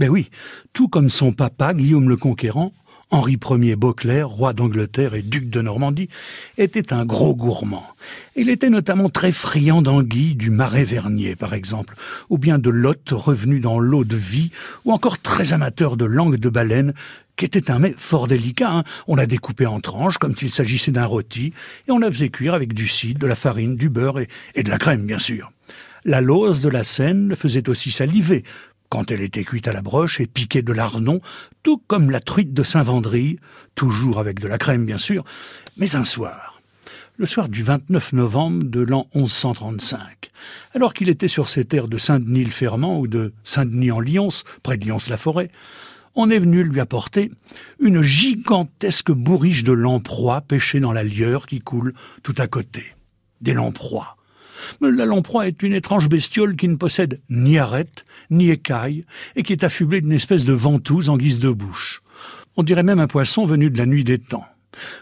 Ben oui, tout comme son papa, Guillaume le Conquérant, Henri Ier Beauclerc, roi d'Angleterre et duc de Normandie, était un gros gourmand. Il était notamment très friand d'anguilles du marais vernier, par exemple, ou bien de lottes revenues dans l'eau de vie, ou encore très amateur de langue de baleine, qui était un mets fort délicat. Hein. On la découpait en tranches, comme s'il s'agissait d'un rôti, et on la faisait cuire avec du cidre, de la farine, du beurre et, de la crème, bien sûr. La lose de la Seine le faisait aussi saliver, quand elle était cuite à la broche et piquée de lardon, tout comme la truite de Saint-Vendry, toujours avec de la crème bien sûr, mais un soir, le soir du 29 novembre de l'an 1135, alors qu'il était sur ces terres de Saint-Denis-le-Fermant ou de Saint-Denis-en-Lyons, près de Lyons-la-Forêt, on est venu lui apporter une gigantesque bourriche de lamproie pêchée dans la lieure qui coule tout à côté. Des lamproies la lamproie est une étrange bestiole qui ne possède ni arête, ni écaille, et qui est affublée d'une espèce de ventouse en guise de bouche. On dirait même un poisson venu de la nuit des temps.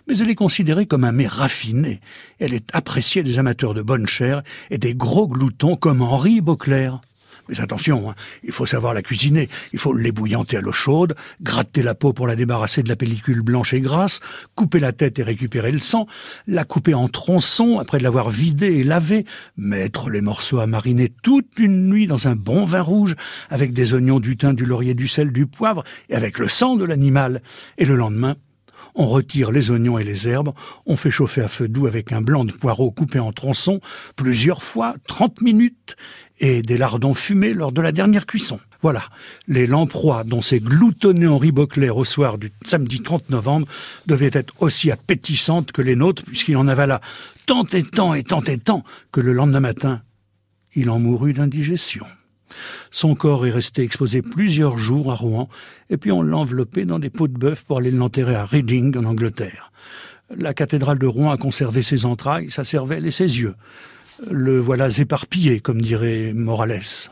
Mais elle est considérée comme un mets raffiné. Elle est appréciée des amateurs de bonne chair et des gros gloutons comme Henri Beauclerc. Mais attention, hein, il faut savoir la cuisiner. Il faut l'ébouillanter à l'eau chaude, gratter la peau pour la débarrasser de la pellicule blanche et grasse, couper la tête et récupérer le sang, la couper en tronçons après l'avoir vidée et lavée, mettre les morceaux à mariner toute une nuit dans un bon vin rouge avec des oignons, du thym, du laurier, du sel, du poivre et avec le sang de l'animal. Et le lendemain, on retire les oignons et les herbes, on fait chauffer à feu doux avec un blanc de poireau coupé en tronçons plusieurs fois, 30 minutes, et des lardons fumés lors de la dernière cuisson. Voilà, les lamproies dont s'est gloutonné Henri Beauclerc au soir du samedi 30 novembre devaient être aussi appétissantes que les nôtres puisqu'il en avala tant et tant et tant et tant que le lendemain matin, il en mourut d'indigestion. Son corps est resté exposé plusieurs jours à Rouen, et puis on l'a enveloppé dans des pots de bœuf pour aller l'enterrer à Reading, en Angleterre. La cathédrale de Rouen a conservé ses entrailles, sa cervelle et ses yeux. Le voilà éparpillé, comme dirait Morales.